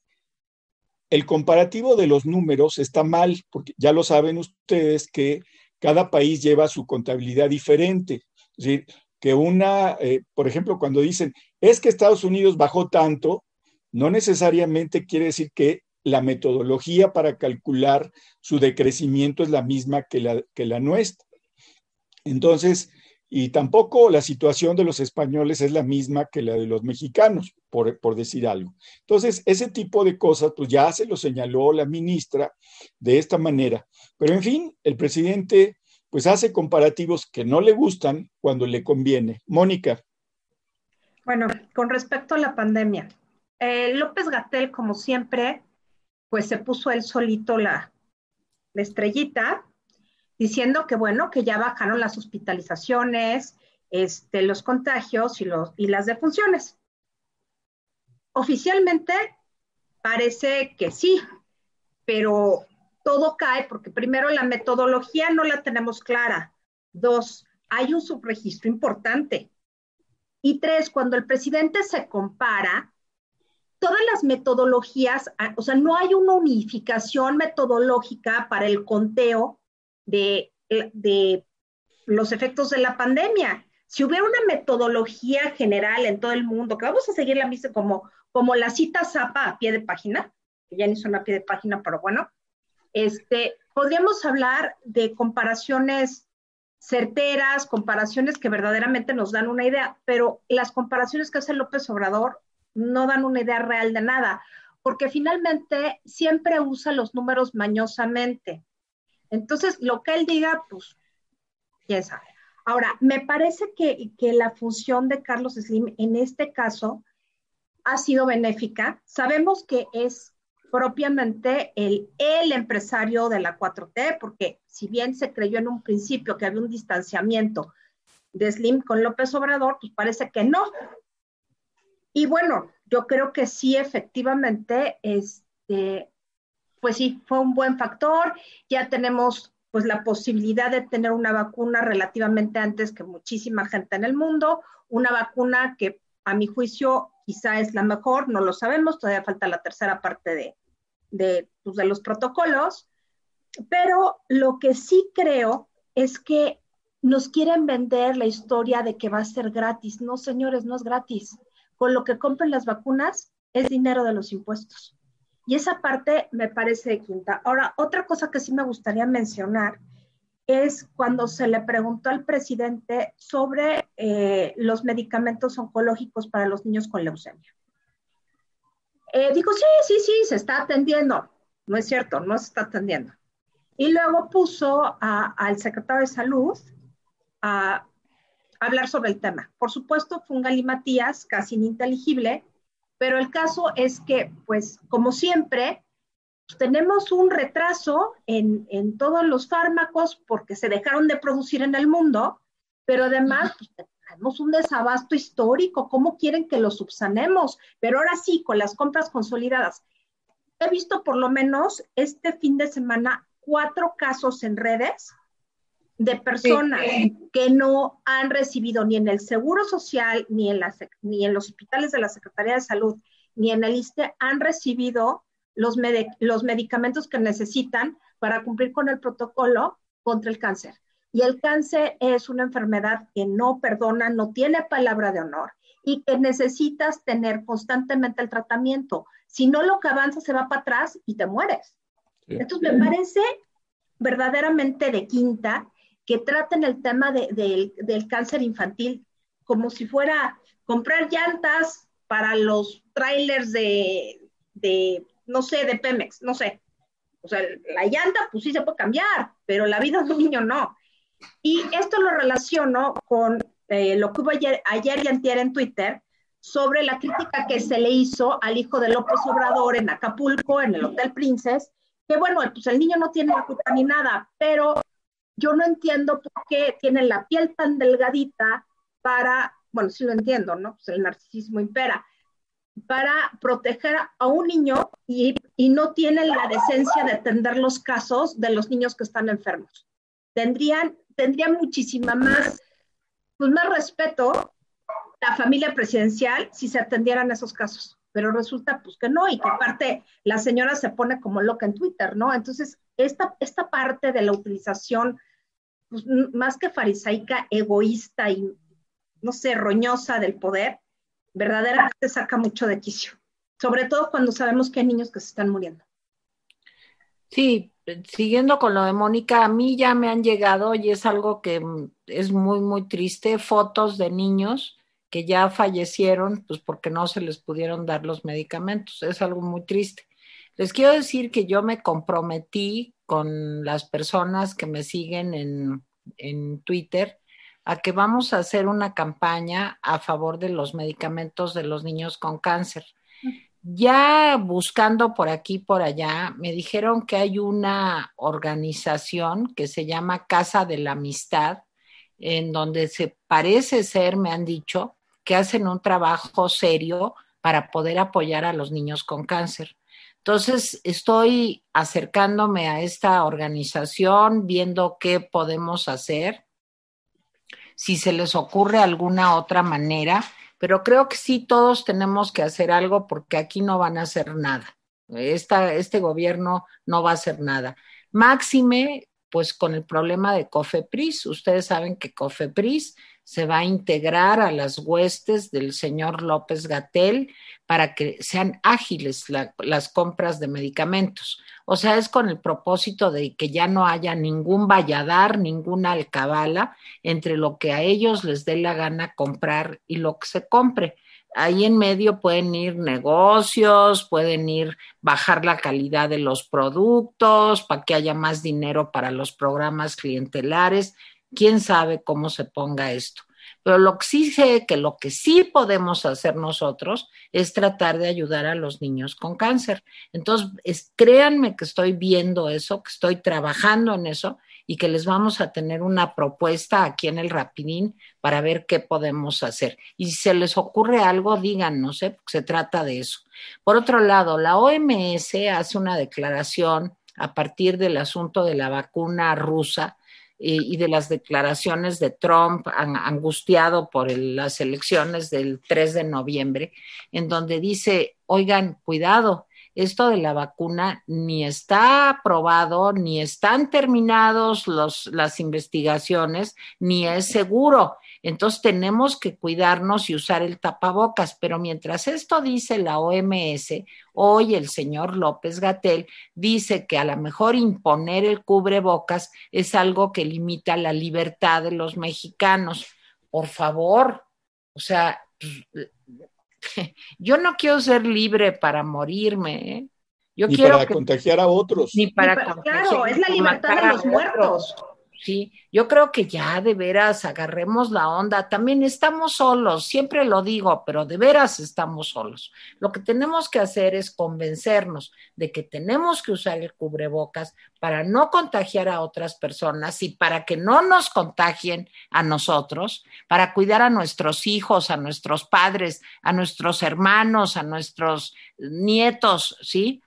el comparativo de los números está mal, porque ya lo saben ustedes que cada país lleva su contabilidad diferente. Es decir, que una, eh, por ejemplo, cuando dicen, es que Estados Unidos bajó tanto, no necesariamente quiere decir que la metodología para calcular su decrecimiento es la misma que la, que la nuestra. Entonces, y tampoco la situación de los españoles es la misma que la de los mexicanos, por, por, decir algo. Entonces, ese tipo de cosas, pues ya se lo señaló la ministra de esta manera. Pero en fin, el presidente pues hace comparativos que no le gustan cuando le conviene. Mónica. Bueno, con respecto a la pandemia, eh, López Gatel, como siempre, pues se puso él solito la, estrellita, diciendo que bueno, que ya bajaron las hospitalizaciones, este, los contagios y, los, y las defunciones. Oficialmente parece que sí, pero todo cae porque primero la metodología no la tenemos clara. Dos, hay un subregistro importante. Y tres, cuando el presidente se compara, todas las metodologías, ah, o sea, no hay una unificación metodológica para el conteo de, de los efectos de la pandemia. Si hubiera una metodología general en todo el mundo, que vamos a seguir la misma como, como la cita Zapa a pie de página, que ya ni son a pie de página, pero bueno, este, podríamos hablar de comparaciones certeras, comparaciones que verdaderamente nos dan una idea, pero las comparaciones que hace López Obrador no dan una idea real de nada. porque finalmente siempre usa los números mañosamente. Entonces, lo que él diga, pues, quién sabe. Ahora, me parece que, que la función de Carlos Slim en este caso ha sido benéfica. Sabemos que es propiamente el, el empresario de la 4T, porque si bien se creyó en un principio que había un distanciamiento de Slim con López Obrador, pues parece que no. Y bueno, yo creo que sí, efectivamente, este, pues sí, fue un buen factor. Ya tenemos pues la posibilidad de tener una vacuna relativamente antes que muchísima gente en el mundo, una vacuna que a mi juicio quizá es la mejor, no lo sabemos, todavía falta la tercera parte de, de, pues, de los protocolos, pero lo que sí creo es que nos quieren vender la historia de que va a ser gratis. No, señores, no es gratis. Con lo que compren las vacunas es dinero de los impuestos. Y esa parte me parece de quinta. Ahora, otra cosa que sí me gustaría mencionar es cuando se le preguntó al presidente sobre eh, los medicamentos oncológicos para los niños con leucemia. Eh, dijo, sí, sí, sí, se está atendiendo. No es cierto, no se está atendiendo. Y luego puso al secretario de Salud a, hablar sobre el tema. Por supuesto, fue un galimatías casi ininteligible, pero el caso es que, pues, como siempre, tenemos un retraso en, en, todos los fármacos porque se dejaron de producir en el mundo, pero además pues, tenemos un desabasto histórico. ¿Cómo quieren que lo subsanemos? Pero ahora sí, con las compras consolidadas. He visto por lo menos este fin de semana cuatro casos en redes de personas que no han recibido ni en el Seguro Social, ni en, ni en los hospitales de la Secretaría de Salud, ni en el ISTE, han recibido los, los medicamentos que necesitan para cumplir con el protocolo contra el cáncer. Y el cáncer es una enfermedad que no perdona, no tiene palabra de honor y que necesitas tener constantemente el tratamiento. Si no, lo que avanza se va para atrás y te mueres. Entonces, me parece verdaderamente de quinta que traten el tema del cáncer infantil como si fuera comprar llantas para los trailers de, no sé, de Pemex, no sé. O sea, la llanta, pues sí se puede cambiar, pero la vida de un niño no. Y esto lo relaciono con eh, lo que hubo ayer, ayer y antier en Twitter sobre la crítica que se le hizo al hijo de López Obrador en Acapulco, en el Hotel Princess, que bueno, pues el niño no tiene la culpa ni nada, pero yo no entiendo por qué tiene la piel tan delgadita para, bueno, sí lo entiendo, ¿no? Pues el narcisismo impera, para proteger a un niño y, no tiene la decencia de atender los casos de los niños que están enfermos. Tendrían, tendrían muchísima más, pues más respeto la familia presidencial si se atendieran esos casos. Pero resulta pues que no, y que aparte la señora se pone como loca en Twitter, ¿no? Entonces, esta, esta parte de la utilización pues, más que farisaica, egoísta y, no sé, roñosa del poder, verdaderamente saca mucho de quicio, sobre todo cuando sabemos que hay niños que se están muriendo. Sí, siguiendo con lo de Mónica, a mí ya me han llegado y es algo que es muy, muy triste, fotos de niños que ya fallecieron, pues porque no se les pudieron dar los medicamentos. Es algo muy triste. Les quiero decir que yo me comprometí con las personas que me siguen en, en Twitter a que vamos a hacer una campaña a favor de los medicamentos de los niños con cáncer. Ya buscando por aquí, por allá, me dijeron que hay una organización que se llama Casa de la Amistad, en donde se parece ser, me han dicho, que hacen un trabajo serio para poder apoyar a los niños con cáncer. Entonces, estoy acercándome a esta organización, viendo qué podemos hacer, si se les ocurre alguna otra manera, pero creo que sí todos tenemos que hacer algo porque aquí no van a hacer nada. este gobierno no va a hacer nada. Máxime, pues con el problema de COFEPRIS. Ustedes saben que COFEPRIS se va a integrar a las huestes del señor López Gatel para que sean ágiles las compras de medicamentos. O sea, es con el propósito de que ya no haya ningún valladar, ninguna alcabala entre lo que a ellos les dé la gana comprar y lo que se compre. ahí en medio pueden ir negocios, pueden ir bajar la calidad de los productos para que haya más dinero para los programas clientelares. ¿Quién sabe cómo se ponga esto? Pero lo que sí sé que lo que sí podemos hacer nosotros es tratar de ayudar a los niños con cáncer. Entonces, créanme que estoy viendo eso, que estoy trabajando en eso y que les vamos a tener una propuesta aquí en el Rapidín para ver qué podemos hacer. Y si se les ocurre algo, díganos, ¿eh? se trata de eso. Por otro lado, la OMS hace una declaración a partir del asunto de la vacuna rusa y de las declaraciones de Trump angustiado por las elecciones del 3 de noviembre, en donde dice, oigan, cuidado, esto de la vacuna ni está aprobado, ni están terminados los, las investigaciones, ni es seguro. Entonces tenemos que cuidarnos y usar el tapabocas. Pero mientras esto dice la OMS, hoy el señor López Gatel dice que a lo mejor imponer el cubrebocas es algo que limita la libertad de los mexicanos. Por favor, o sea, <laughs> yo no quiero ser libre para morirme, ¿eh? Yo ni quiero para contagiar a otros. Ni para, claro, es la libertad de los muertos. Sí, yo creo que ya de veras agarremos la onda. También estamos solos, siempre lo digo, pero de veras estamos solos. Lo que tenemos que hacer es convencernos de que tenemos que usar el cubrebocas para no contagiar a otras personas y para que no nos contagien a nosotros, para cuidar a nuestros hijos, a nuestros padres, a nuestros hermanos, a nuestros nietos, ¿sí?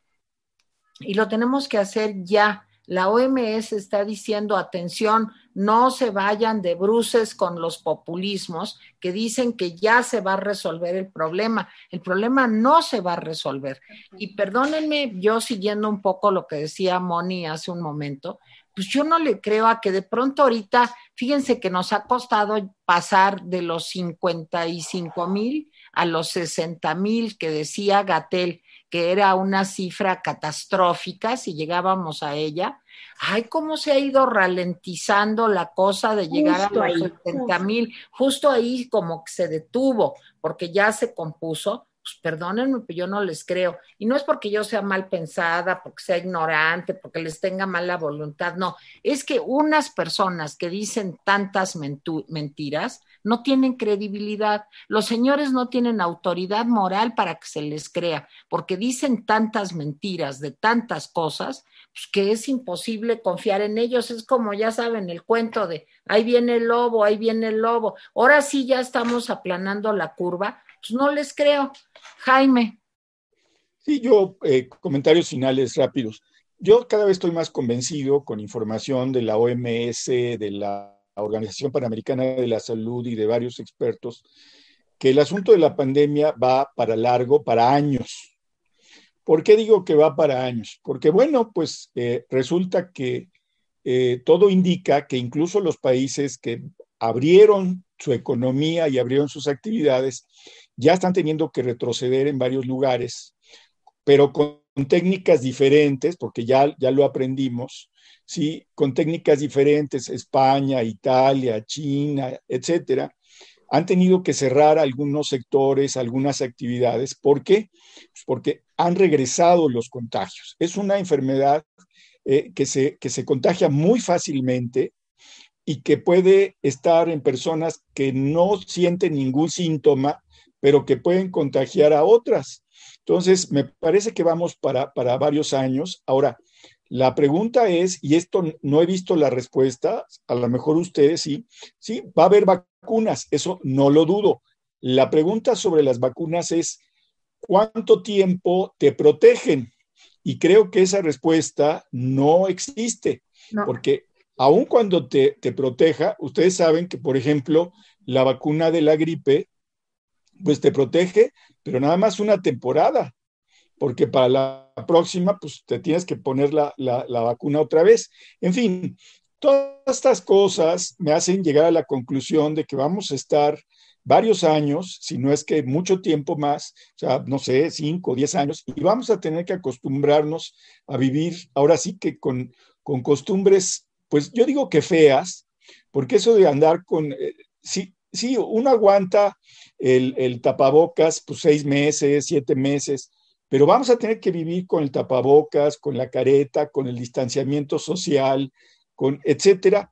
Y lo tenemos que hacer ya la OMS está diciendo, atención, no se vayan de bruces con los populismos que dicen que ya se va a resolver el problema. El problema no se va a resolver. Y perdónenme, yo siguiendo un poco lo que decía Moni hace un momento, pues yo no le creo a que de pronto ahorita, fíjense que nos ha costado pasar de los 55 mil a los 60 mil que decía Gatel que era una cifra catastrófica si llegábamos a ella. Ay, cómo se ha ido ralentizando la cosa de llegar a los 70 mil. Justo ahí como que se detuvo, porque ya se compuso pues perdónenme, pero yo no les creo. Y no es porque yo sea mal pensada, porque sea ignorante, porque les tenga mala voluntad, no. Es que unas personas que dicen tantas mentiras no tienen credibilidad. Los señores no tienen autoridad moral para que se les crea, porque dicen tantas mentiras de tantas cosas, pues que es imposible confiar en ellos. Es como, ya saben, el cuento de, ahí viene el lobo, ahí viene el lobo. Ahora sí ya estamos aplanando la curva pues no les creo. Jaime. Sí, yo, eh, comentarios finales rápidos. Yo cada vez estoy más convencido con información de la OMS, de la Organización Panamericana de la Salud y de varios expertos, que el asunto de la pandemia va para largo, para años. ¿Por qué digo que va para años? Porque, bueno, pues eh, resulta que eh, todo indica que incluso los países que abrieron su economía y abrieron sus actividades ya están teniendo que retroceder en varios lugares, pero con técnicas diferentes, porque ya, ya lo aprendimos, ¿sí? con técnicas diferentes, España, Italia, China, etcétera, han tenido que cerrar algunos sectores, algunas actividades. ¿Por qué? Pues porque han regresado los contagios. Es una enfermedad eh, que, se, que se contagia muy fácilmente y que puede estar en personas que no sienten ningún síntoma pero que pueden contagiar a otras. Entonces, me parece que vamos para, para varios años. Ahora, la pregunta es, y esto no he visto la respuesta, a lo mejor ustedes sí, sí, va a haber vacunas, eso no lo dudo. La pregunta sobre las vacunas es, ¿cuánto tiempo te protegen? Y creo que esa respuesta no existe, porque aun cuando te, te proteja, ustedes saben que, por ejemplo, la vacuna de la gripe pues te protege, pero nada más una temporada, porque para la próxima, pues te tienes que poner la, vacuna otra vez. En fin, todas estas cosas me hacen llegar a la conclusión de que vamos a estar varios años, si no es que mucho tiempo más, o sea, no sé, cinco o diez años, y vamos a tener que acostumbrarnos a vivir ahora sí que con, costumbres, pues yo digo que feas, porque eso de andar con, eh, sí, sí, uno aguanta el, tapabocas, pues seis meses, siete meses, pero vamos a tener que vivir con el tapabocas, con la careta, con el distanciamiento social, con etcétera.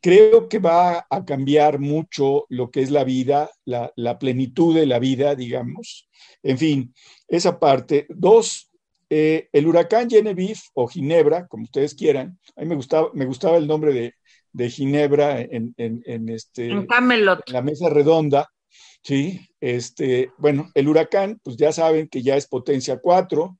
Creo que va a cambiar mucho lo que es la vida, la, plenitud de la vida, digamos. En fin, esa parte. Dos, eh, el huracán Genevieve o Ginebra, como ustedes quieran. A mí me gustaba, me gustaba el nombre de, de Ginebra en, este, en la mesa redonda. Sí, este, bueno, el huracán, pues ya saben que ya es potencia 4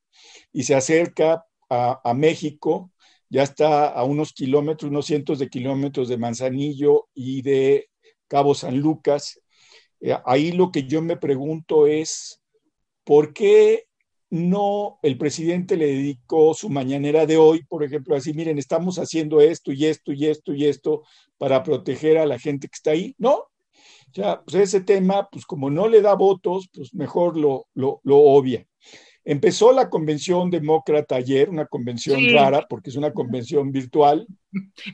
y se acerca a, México, ya está a unos kilómetros, unos cientos de kilómetros de Manzanillo y de Cabo San Lucas. Eh, ahí lo que yo me pregunto es, ¿por qué no el presidente le dedicó su mañanera de hoy, por ejemplo, así, miren, estamos haciendo esto y esto y esto y esto para proteger a la gente que está ahí? No. Sea, pues ese tema, pues como no le da votos, pues mejor lo, lo, obvia. Empezó la convención demócrata ayer, una convención rara, porque es una convención virtual.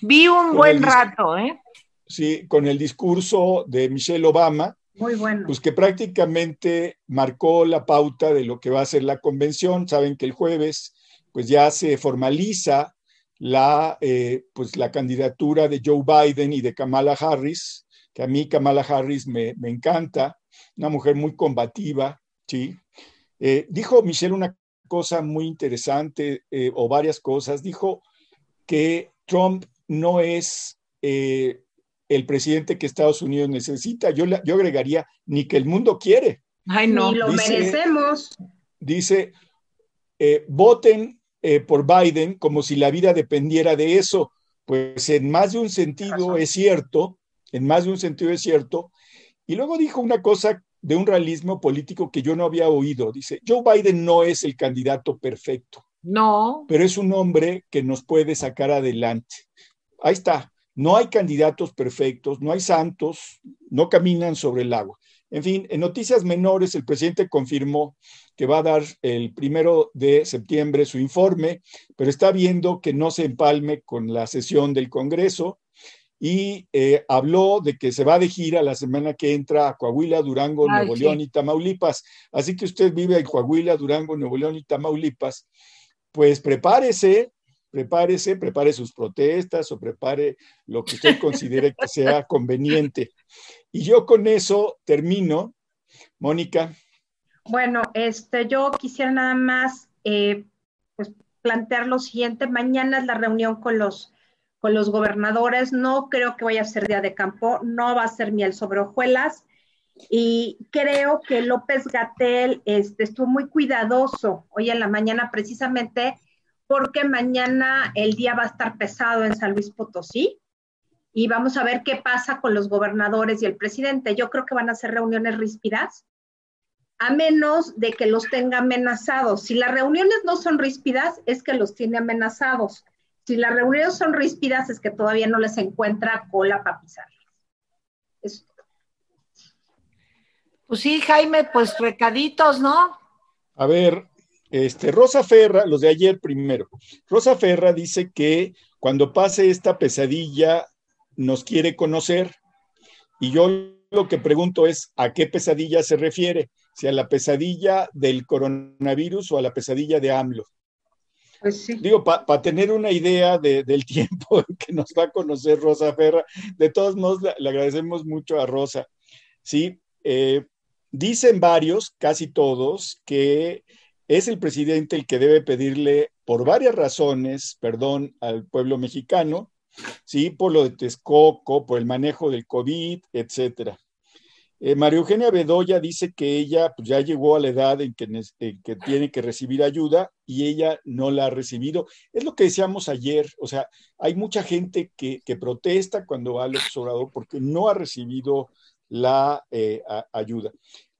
Vi un buen rato, ¿eh? Sí, con el discurso de Michelle Obama, muy bueno. Pues que prácticamente marcó la pauta de lo que va a ser la convención. Saben que el jueves pues ya se formaliza la, eh, pues la candidatura de Joe Biden y de Kamala Harris, que a mí Kamala Harris me, encanta, una mujer muy combativa, ¿sí? Eh, dijo Michelle una cosa muy interesante, eh, o varias cosas, dijo que Trump no es el presidente que Estados Unidos necesita. Yo, yo agregaría, ni que el mundo quiere. Ay, no, ni lo merecemos. Dice, eh, voten eh, por Biden como si la vida dependiera de eso. Pues en más de un sentido es cierto, en más de un sentido es cierto. Y luego dijo una cosa de un realismo político que yo no había oído. Dice, Joe Biden no es el candidato perfecto. No. Pero es un hombre que nos puede sacar adelante. Ahí está. No hay candidatos perfectos, no hay santos, no caminan sobre el agua. En fin, en noticias menores, el presidente confirmó que va a dar el primero de septiembre su informe, pero está viendo que no se empalme con la sesión del Congreso y eh, habló de que se va de gira la semana que entra a Coahuila, Durango, Nuevo León y Tamaulipas. Así que usted vive en Coahuila, Durango, Nuevo León y Tamaulipas, pues prepárese prepárese, prepare sus protestas o prepare lo que usted considere que sea <laughs> conveniente. Y yo con eso termino. Mónica. Bueno, este, yo quisiera nada más eh, pues, plantear lo siguiente. Mañana es la reunión con los, con los gobernadores. No creo que vaya a ser día de campo, no va a ser miel sobre hojuelas. Y creo que López Gatel este, estuvo muy cuidadoso hoy en la mañana precisamente porque mañana el día va a estar pesado en San Luis Potosí y vamos a ver qué pasa con los gobernadores y el presidente. Yo creo que van a ser reuniones ríspidas, a menos de que los tenga amenazados. Si las reuniones no son ríspidas, es que los tiene amenazados. Si las reuniones son ríspidas, es que todavía no les encuentra cola para pisar. Pues sí, Jaime, pues recaditos, ¿no? A ver, este, Rosa Ferra, los de ayer primero. Rosa Ferra dice que cuando pase esta pesadilla nos quiere conocer y yo lo que pregunto es a qué pesadilla se refiere, si a la pesadilla del coronavirus o a la pesadilla de AMLO. Pues sí. Digo, para tener una idea del <laughs> tiempo que nos va a conocer Rosa Ferra, de todos modos le, agradecemos mucho a Rosa. Sí, eh, dicen varios, casi todos, que es el presidente el que debe pedirle por varias razones perdón al pueblo mexicano, ¿sí? Por lo de Texcoco, por el manejo del COVID, etcétera. Eh, María Eugenia Bedoya dice que ella pues, ya llegó a la edad en que, tiene que recibir ayuda y ella no la ha recibido. Es lo que decíamos ayer, o sea, hay mucha gente que, protesta cuando va al observador porque no ha recibido la eh, ayuda.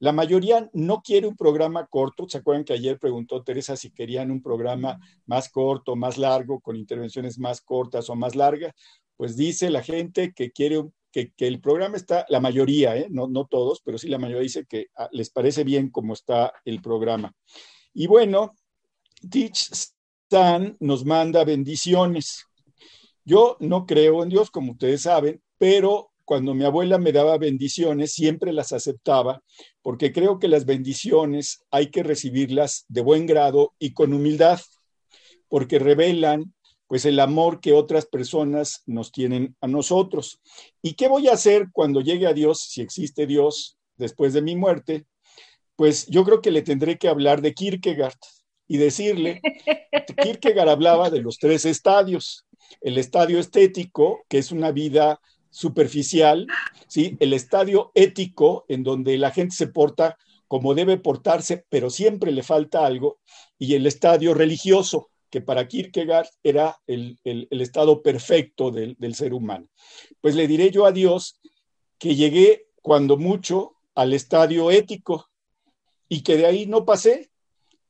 La mayoría no quiere un programa corto. ¿Se acuerdan que ayer preguntó Teresa si querían un programa más corto, más largo, con intervenciones más cortas o más largas? Pues dice la gente que quiere que, el programa está, la mayoría, ¿eh? no, no todos, pero sí la mayoría dice que ah, les parece bien cómo está el programa. Y bueno, Teach Stan nos manda bendiciones. Yo no creo en Dios, como ustedes saben, pero cuando mi abuela me daba bendiciones, siempre las aceptaba, porque creo que las bendiciones hay que recibirlas de buen grado y con humildad, porque revelan pues el amor que otras personas nos tienen a nosotros. ¿Y qué voy a hacer cuando llegue a Dios, si existe Dios, después de mi muerte? Pues yo creo que le tendré que hablar de Kierkegaard y decirle, <laughs> Kierkegaard hablaba de los tres estadios, el estadio estético, que es una vida superficial, ¿sí? el estadio ético, en donde la gente se porta como debe portarse, pero siempre le falta algo, y el estadio religioso, que para Kierkegaard era el, estado perfecto del, del, ser humano. Pues le diré yo a Dios que llegué cuando mucho al estadio ético y que de ahí no pasé,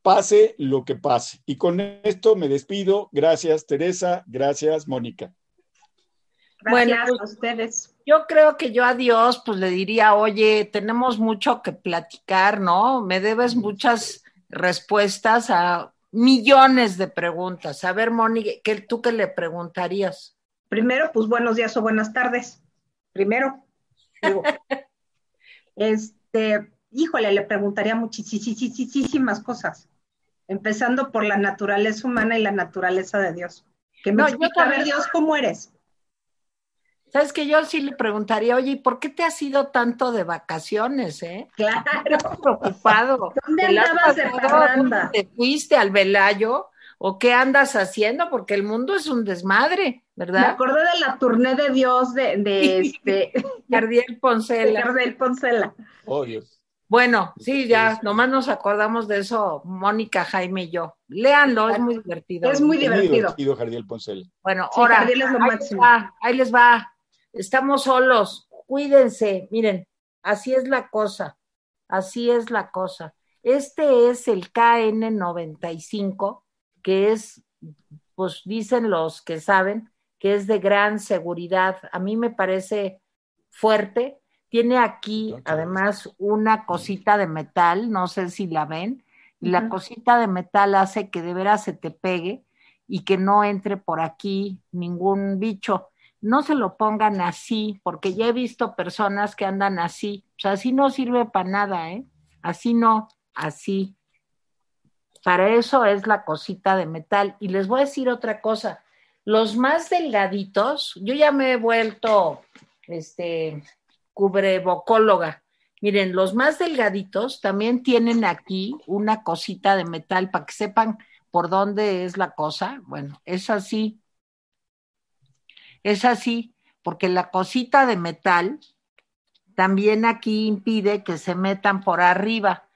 pase lo que pase. Y con esto me despido. Gracias, Teresa. Gracias, Mónica. Gracias bueno, pues, a ustedes. Yo creo que yo a Dios, pues le diría, oye, tenemos mucho que platicar, ¿no? Me debes muchas respuestas a millones de preguntas. A ver, Mónica, ¿tú qué le preguntarías? Primero, pues buenos días o buenas tardes. Primero, <laughs> este, híjole, le preguntaría muchísimas cosas empezando por la naturaleza humana y la naturaleza de Dios. Que me no, explica, a ver, Dios, ¿cómo eres? Sabes que yo sí le preguntaría, oye, ¿por qué te has ido tanto de vacaciones, eh? Claro. preocupado. ¿Dónde andabas de parranda? ¿Te fuiste al Velayo? ¿O qué andas haciendo? Porque el mundo es un desmadre, ¿verdad? Me acordé de la turné de Dios de, de este... <laughs> Gardiel Poncela. Gardiel Poncela. Oh, Dios. Bueno, sí, ya, nomás nos acordamos de eso, Mónica, Jaime y yo. Léanlo, es muy divertido. Es muy divertido. Muy divertido, Jardiel Poncel. Bueno, ahora, ahí, les va, ahí les va. Estamos solos, cuídense, miren, así es la cosa, así es la cosa. Este es el KN95, que es, pues dicen los que saben, que es de gran seguridad. A mí me parece fuerte, tiene aquí además una cosita de metal, no sé si la ven, y la cosita de metal hace que de veras se te pegue y que no entre por aquí ningún bicho. No se lo pongan así, porque ya he visto personas que andan así. O sea, así no sirve para nada, ¿eh? Así no, así. Para eso es la cosita de metal. Y les voy a decir otra cosa. Los más delgaditos, yo ya me he vuelto, este, cubrebocóloga. Miren, los más delgaditos también tienen aquí una cosita de metal para que sepan por dónde es la cosa. Bueno, es así. Es así, porque la cosita de metal también aquí impide que se metan por arriba.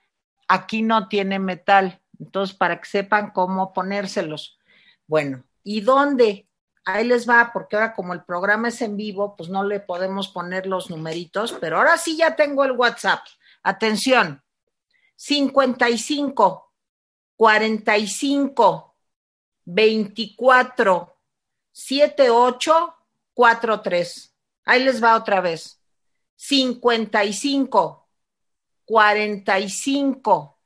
Aquí no tiene metal, entonces para que sepan cómo ponérselos. Bueno, ¿y dónde? ahí les va, porque ahora como el programa es en vivo, pues no le podemos poner los numeritos, pero ahora sí ya tengo el WhatsApp. Atención, 55 45 24 78 43. Ahí les va otra vez. 55 45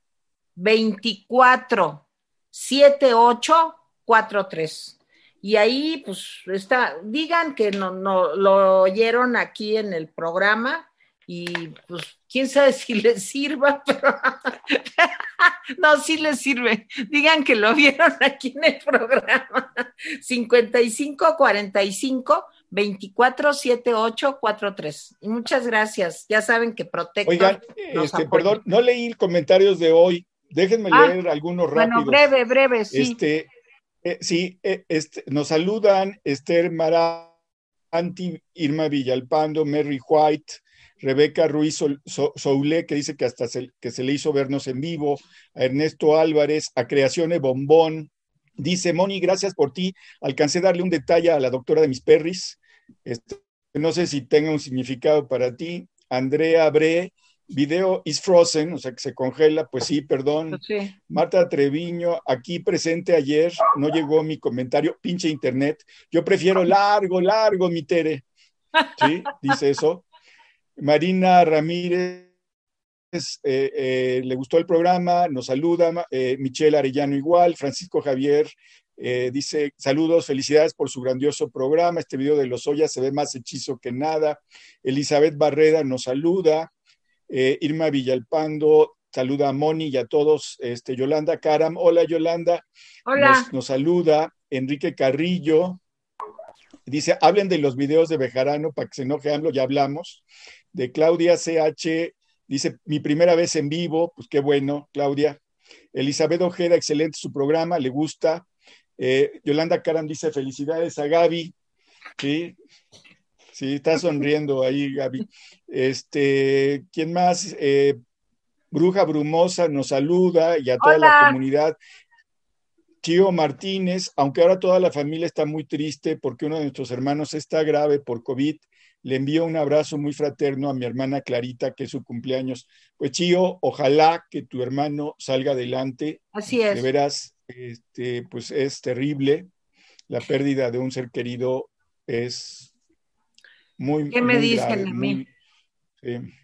24 78 43 y ahí pues está, digan que no, no lo oyeron aquí en el programa y pues quién sabe si les sirva, <laughs> pero <laughs> no, sí les sirve. Digan que lo vieron aquí en el programa. 55 45 24 78 43. Y muchas gracias. Ya saben que Protector. Oigan, este, perdón, no leí comentarios de hoy. Déjenme ah, leer algunos rápidos. Bueno, breve, breve, sí. Este, eh, sí, eh, este, nos saludan Esther Maranti, Irma Villalpando, Mary White, Rebeca Ruiz Soule, que dice que hasta se, que se le hizo vernos en vivo, a Ernesto Álvarez, a Creaciones Bombón. Dice, Moni, gracias por ti. Alcancé a darle un detalle a la doctora de mis perris. Este, no sé si tenga un significado para ti. Andrea Bre, Video is frozen, o sea que se congela, pues sí, perdón. Pues Marta Treviño, aquí presente ayer, no llegó mi comentario, pinche internet. Yo prefiero largo, largo, mi Tere. Sí, dice eso. Marina Ramírez, eh, eh, le gustó el programa, nos saluda. Eh, Michelle Arellano igual, Francisco Javier Eh, dice, saludos, felicidades por su grandioso programa. Este video de los Ollas se ve más hechizo que nada. Elizabeth Barrera nos saluda. Eh, Irma Villalpando saluda a Moni y a todos. Este, Yolanda Caram, hola Yolanda. Hola. Nos, saluda. Enrique Carrillo. Dice, hablen de los videos de Bejarano para que se enoje ya hablamos. De Claudia CH, dice, mi primera vez en vivo, pues qué bueno, Claudia. Elizabeth Ojeda, excelente su programa, le gusta. Eh, Yolanda Caram dice felicidades a Gaby. Sí, sí, está sonriendo ahí Gaby. Este, ¿quién más? Eh, Bruja Brumosa nos saluda y a toda la comunidad. Tío Martínez, aunque ahora toda la familia está muy triste porque uno de nuestros hermanos está grave por COVID, le envío un abrazo muy fraterno a mi hermana Clarita, que es su cumpleaños. Pues Chío, ojalá que tu hermano salga adelante. Así es. De veras, este, pues es terrible. La pérdida de un ser querido es muy. ¿Qué me dicen a mí?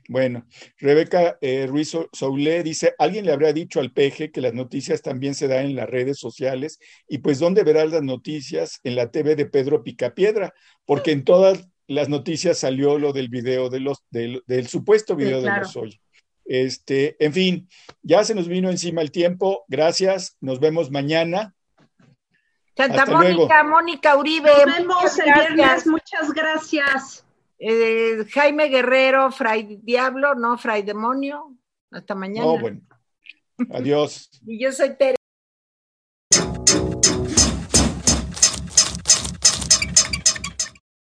bueno, Rebeca eh, Ruiz Soule dice, alguien le habría dicho al peje que las noticias también se dan en las redes sociales y pues ¿dónde verás las noticias? En la TV de Pedro Picapiedra, porque en todas las noticias salió lo del video de los, del, supuesto video de los hoy. Este, en fin, ya se nos vino encima el tiempo. Gracias. Nos vemos mañana. Santa Mónica, Mónica Uribe. Nos vemos el viernes. Muchas gracias. Eh, Jaime Guerrero, Fray Diablo, no, Fray Demonio. Hasta mañana. bueno. Adiós. y yo soy Tere.